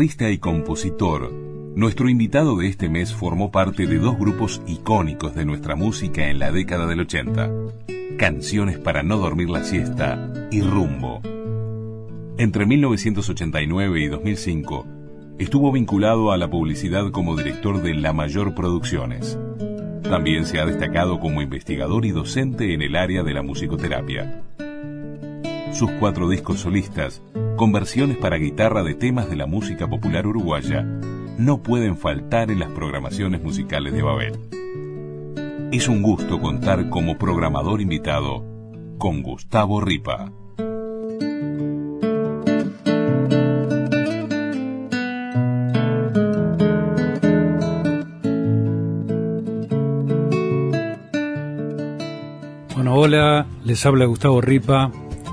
Guitarrista y compositor, nuestro invitado de este mes formó parte de dos grupos icónicos de nuestra música en la década del 80, Canciones para no dormir la siesta y Rumbo. Entre 1989 y 2005, estuvo vinculado a la publicidad como director de La Mayor Producciones. También se ha destacado como investigador y docente en el área de la musicoterapia. Sus cuatro discos solistas con versiones para guitarra de temas de la música popular uruguaya, no pueden faltar en las programaciones musicales de Babel. Es un gusto contar como programador invitado con Gustavo Ripa. Bueno, hola, les habla Gustavo Ripa,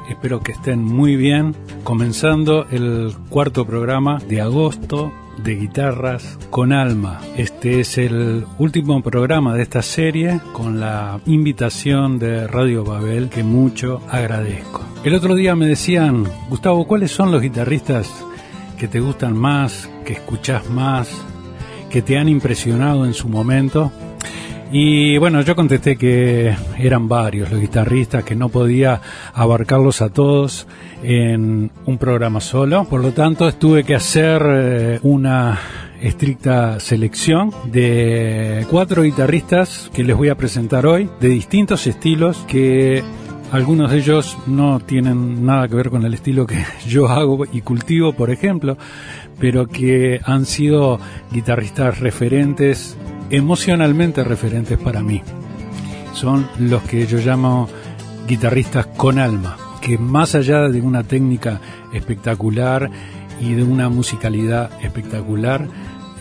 espero que estén muy bien comenzando el cuarto programa de agosto de guitarras con alma. Este es el último programa de esta serie con la invitación de Radio Babel que mucho agradezco. El otro día me decían, Gustavo, ¿cuáles son los guitarristas que te gustan más, que escuchas más, que te han impresionado en su momento? Y bueno, yo contesté que eran varios los guitarristas, que no podía abarcarlos a todos en un programa solo. Por lo tanto, tuve que hacer eh, una estricta selección de cuatro guitarristas que les voy a presentar hoy, de distintos estilos que algunos de ellos no tienen nada que ver con el estilo que yo hago y cultivo, por ejemplo, pero que han sido guitarristas referentes emocionalmente referentes para mí. Son los que yo llamo guitarristas con alma, que más allá de una técnica espectacular y de una musicalidad espectacular,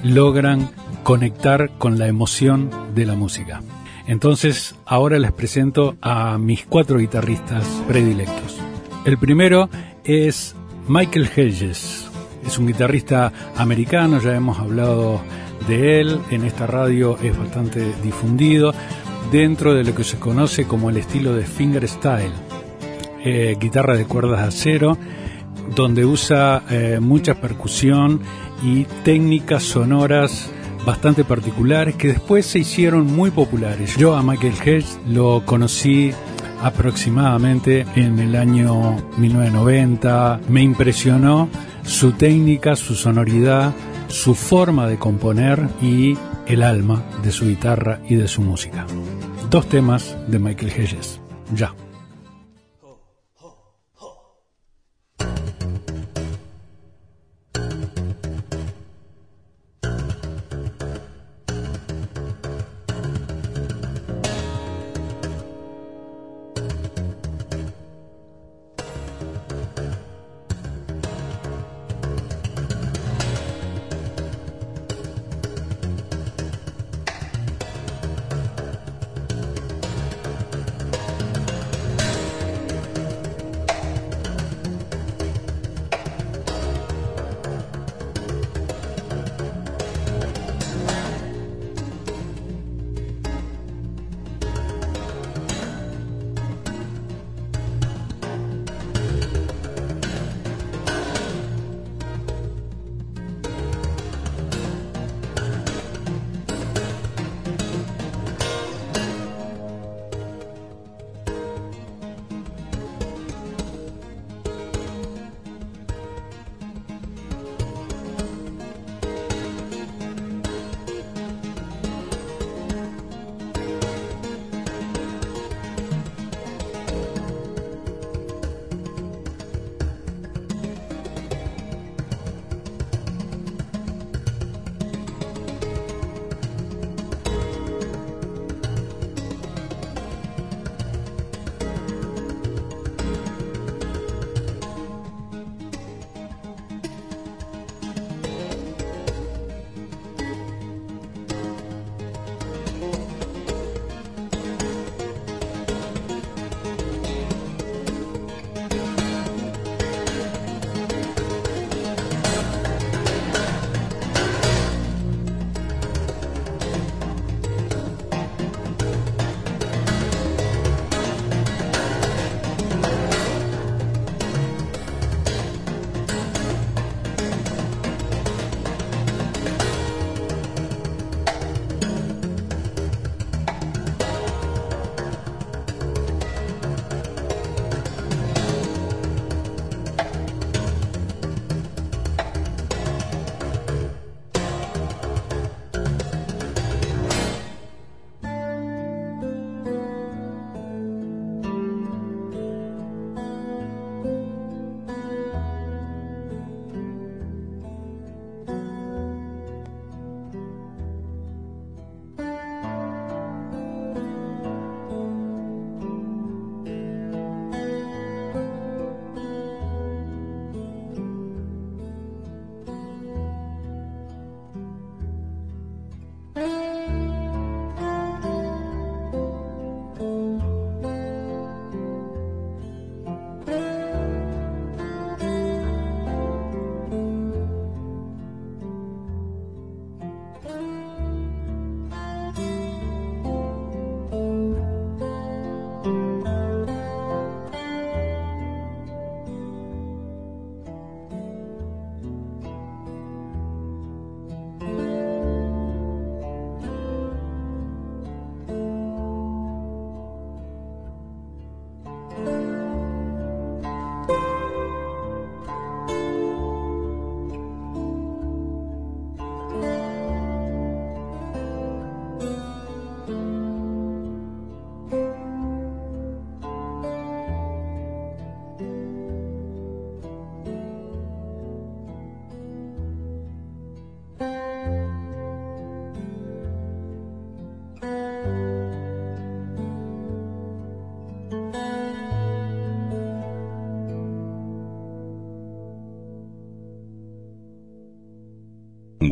logran conectar con la emoción de la música. Entonces, ahora les presento a mis cuatro guitarristas predilectos. El primero es Michael Hedges. Es un guitarrista americano, ya hemos hablado de él en esta radio es bastante difundido dentro de lo que se conoce como el estilo de fingerstyle, eh, guitarra de cuerdas de acero, donde usa eh, mucha percusión y técnicas sonoras bastante particulares que después se hicieron muy populares. Yo a Michael Hedges lo conocí aproximadamente en el año 1990. Me impresionó su técnica, su sonoridad, su forma de componer y el alma de su guitarra y de su música. Dos temas de Michael Hedges. Ya.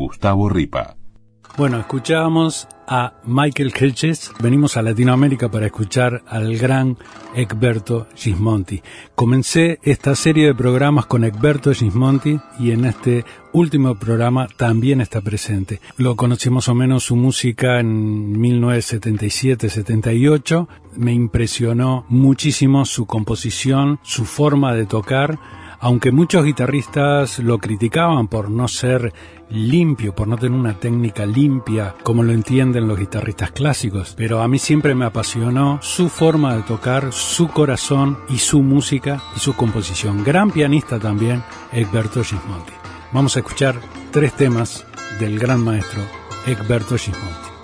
Gustavo Ripa. Bueno, escuchábamos a Michael Hedges. Venimos a Latinoamérica para escuchar al gran Egberto Gismonti. Comencé esta serie de programas con Egberto Gismonti y en este último programa también está presente. Lo conocí más o menos su música en 1977-78. Me impresionó muchísimo su composición, su forma de tocar aunque muchos guitarristas lo criticaban por no ser limpio, por no tener una técnica limpia como lo entienden los guitarristas clásicos, pero a mí siempre me apasionó su forma de tocar, su corazón y su música y su composición. Gran pianista también, Egberto Gismonti. Vamos a escuchar tres temas del gran maestro Egberto Gismonti.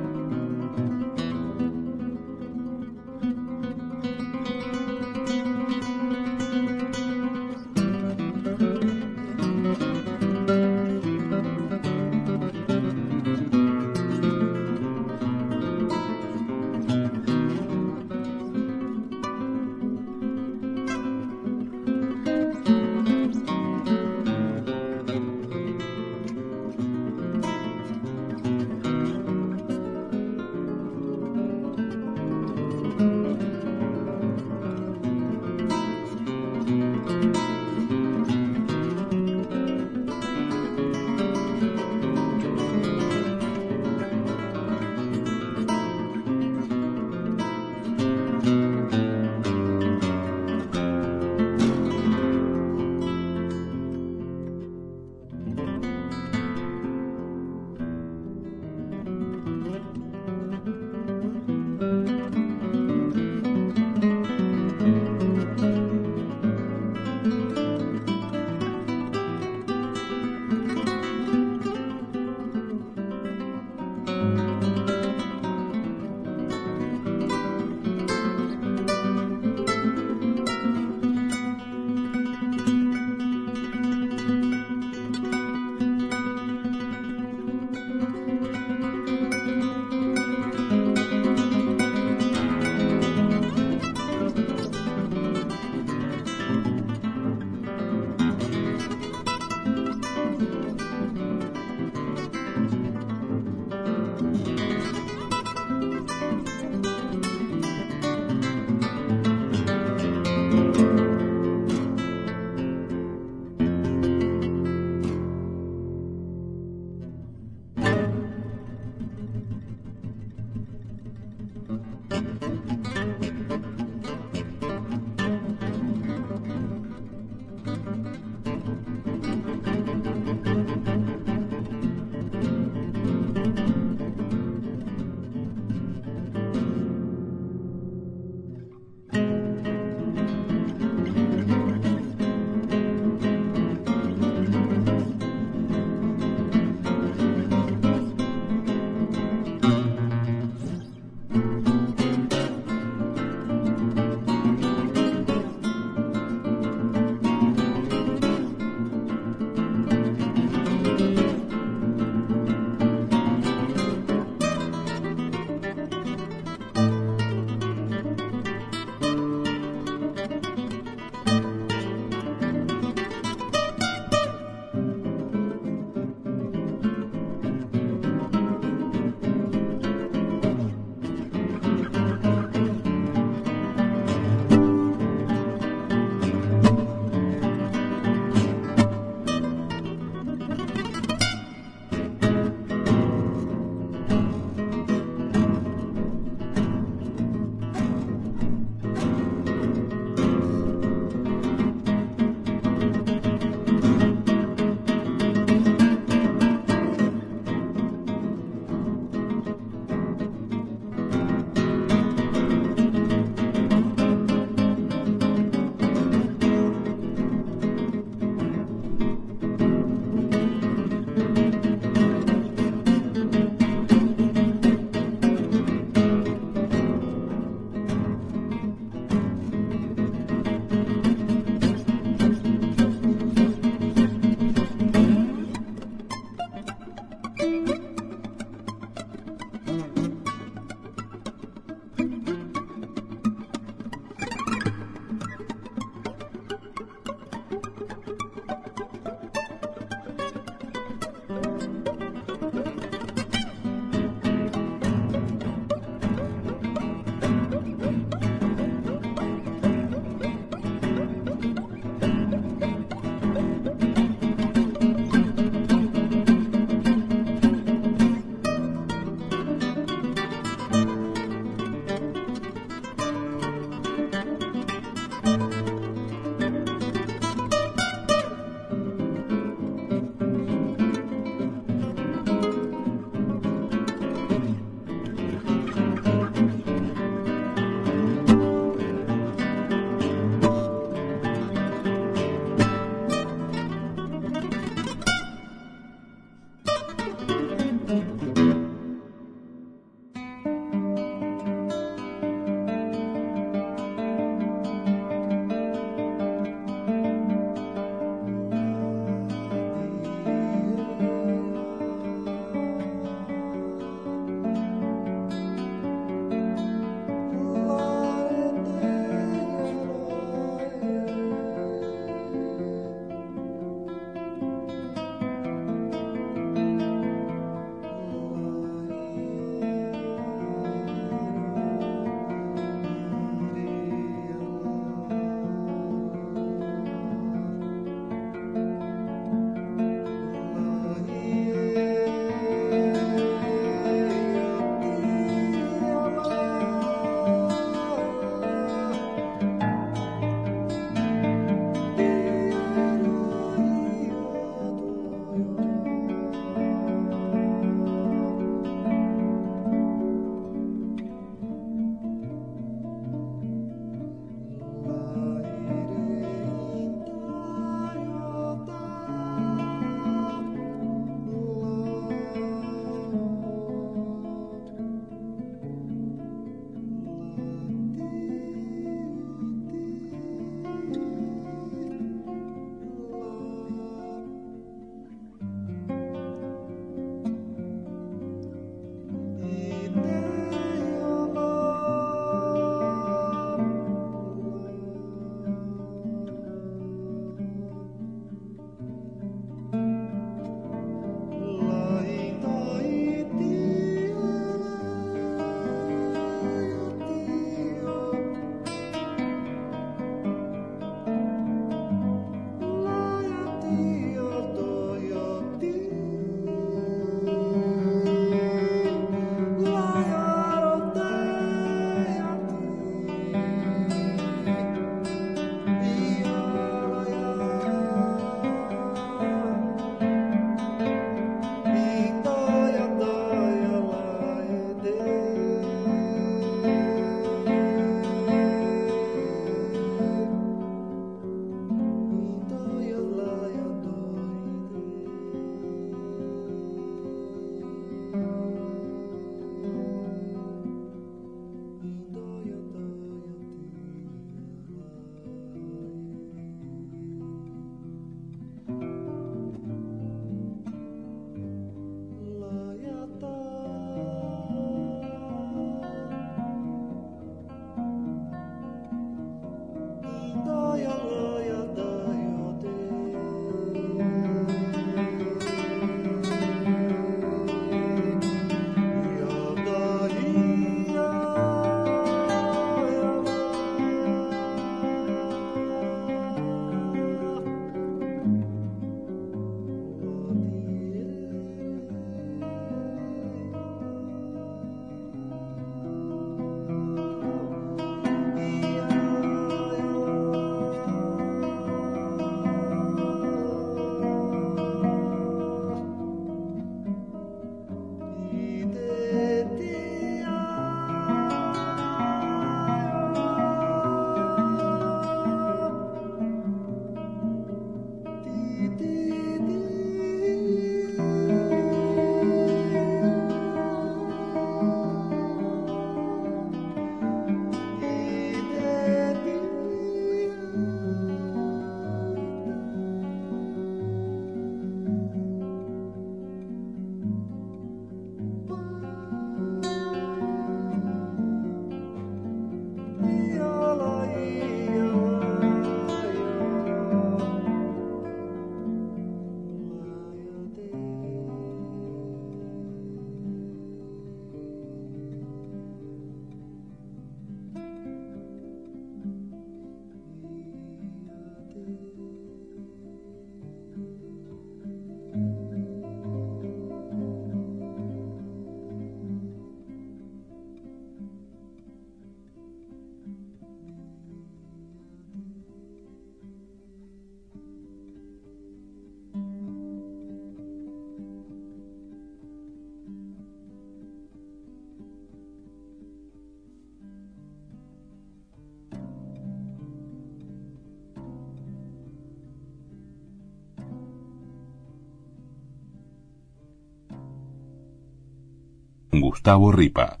Gustavo Ripa.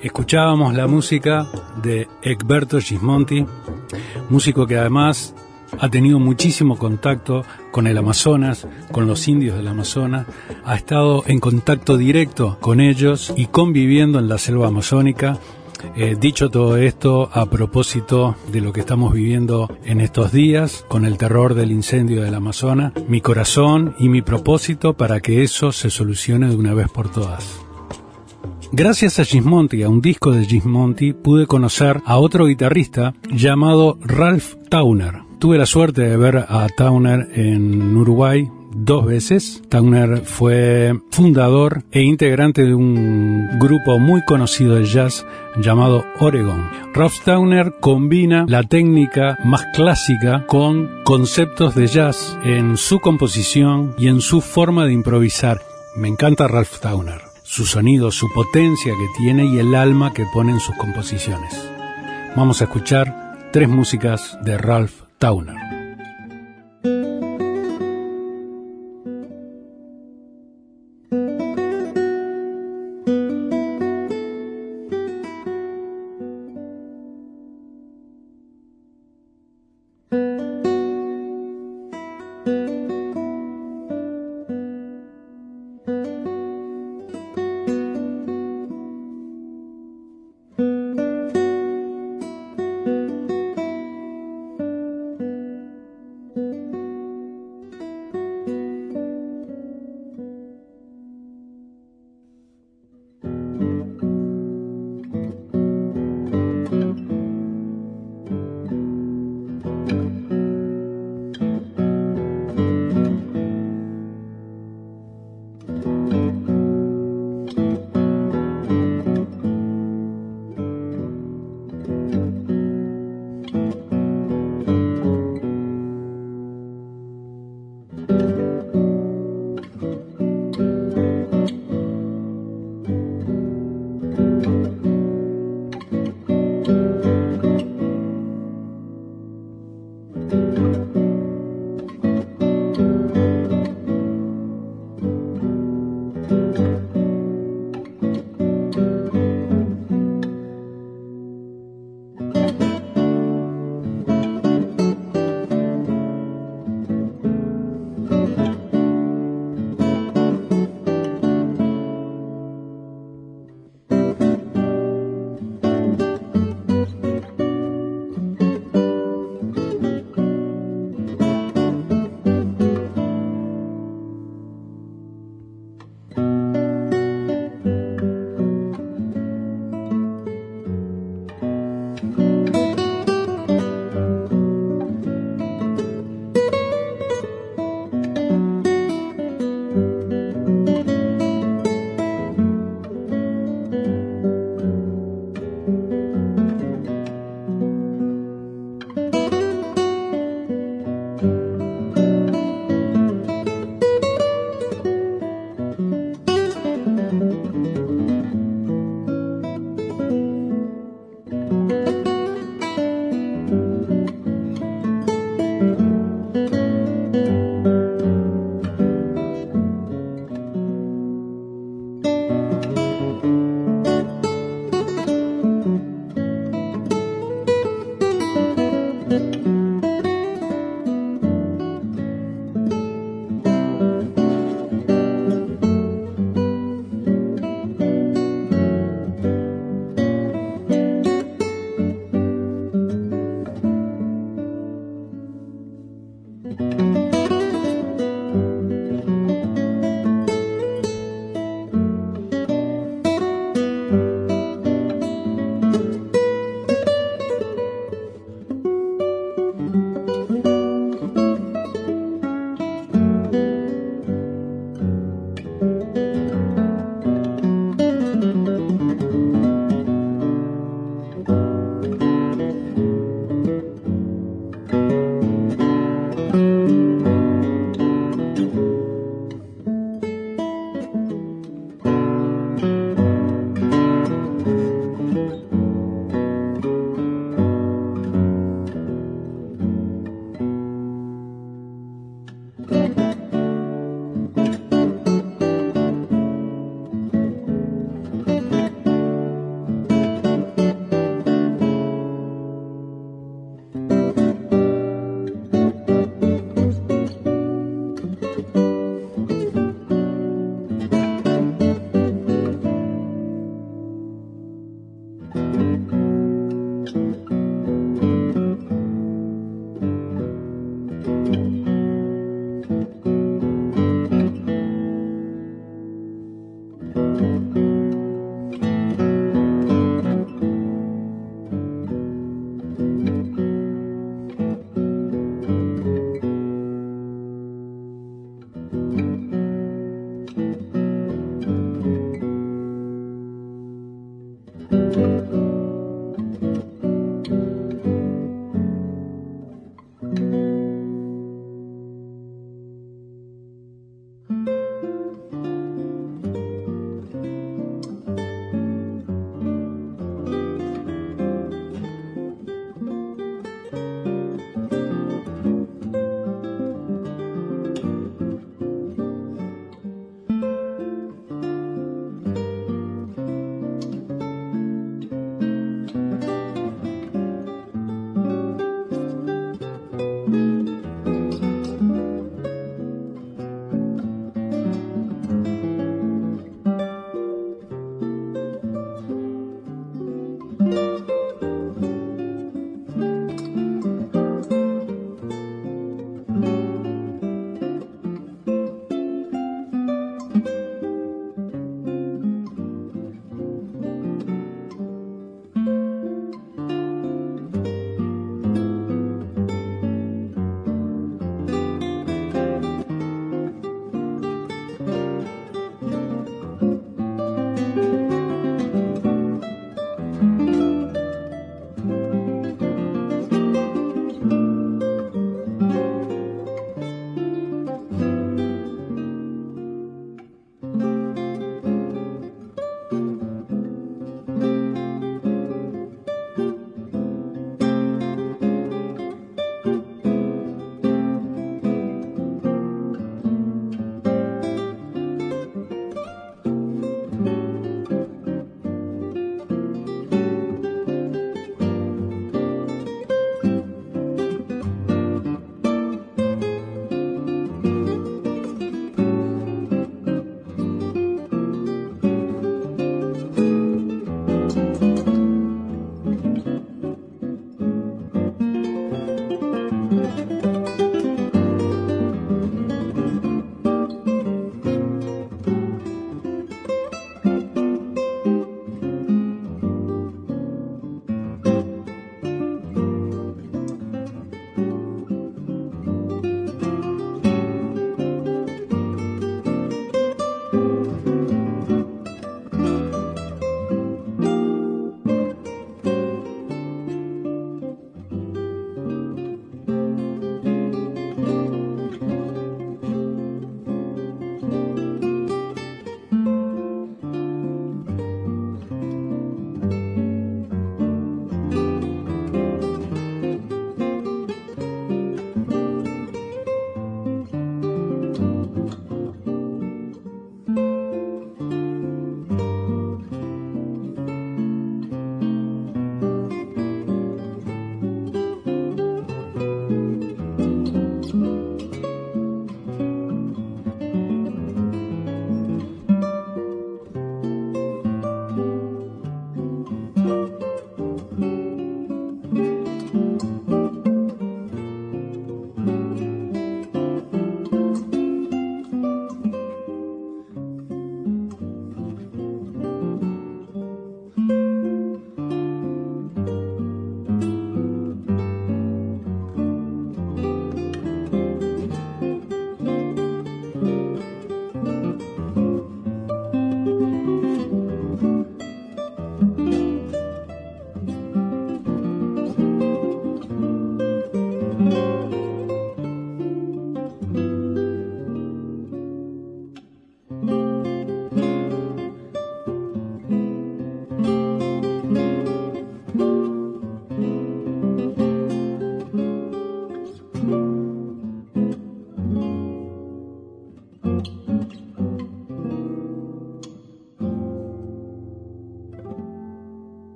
Escuchábamos la música de Egberto Gismonti, músico que además ha tenido muchísimo contacto con el Amazonas, con los indios del Amazonas, ha estado en contacto directo con ellos y conviviendo en la selva amazónica. Eh, dicho todo esto, a propósito de lo que estamos viviendo en estos días, con el terror del incendio del Amazonas, mi corazón y mi propósito para que eso se solucione de una vez por todas. Gracias a Gismonti, a un disco de Gismonti, pude conocer a otro guitarrista llamado Ralph Towner. Tuve la suerte de ver a Towner en Uruguay dos veces. Towner fue fundador e integrante de un grupo muy conocido de jazz llamado Oregon. Ralph Towner combina la técnica más clásica con conceptos de jazz en su composición y en su forma de improvisar. Me encanta Ralph Towner su sonido, su potencia que tiene y el alma que pone en sus composiciones. Vamos a escuchar tres músicas de Ralph Towner.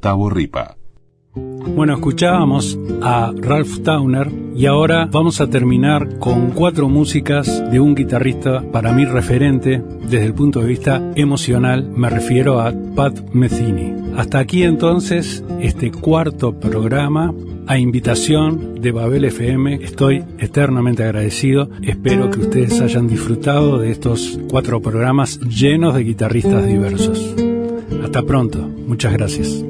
Gustavo Ripa. Bueno, escuchábamos a Ralph Towner y ahora vamos a terminar con cuatro músicas de un guitarrista para mí referente desde el punto de vista emocional, me refiero a Pat Metheny. Hasta aquí entonces este cuarto programa a invitación de Babel FM. Estoy eternamente agradecido. Espero que ustedes hayan disfrutado de estos cuatro programas llenos de guitarristas diversos. Hasta pronto. Muchas gracias.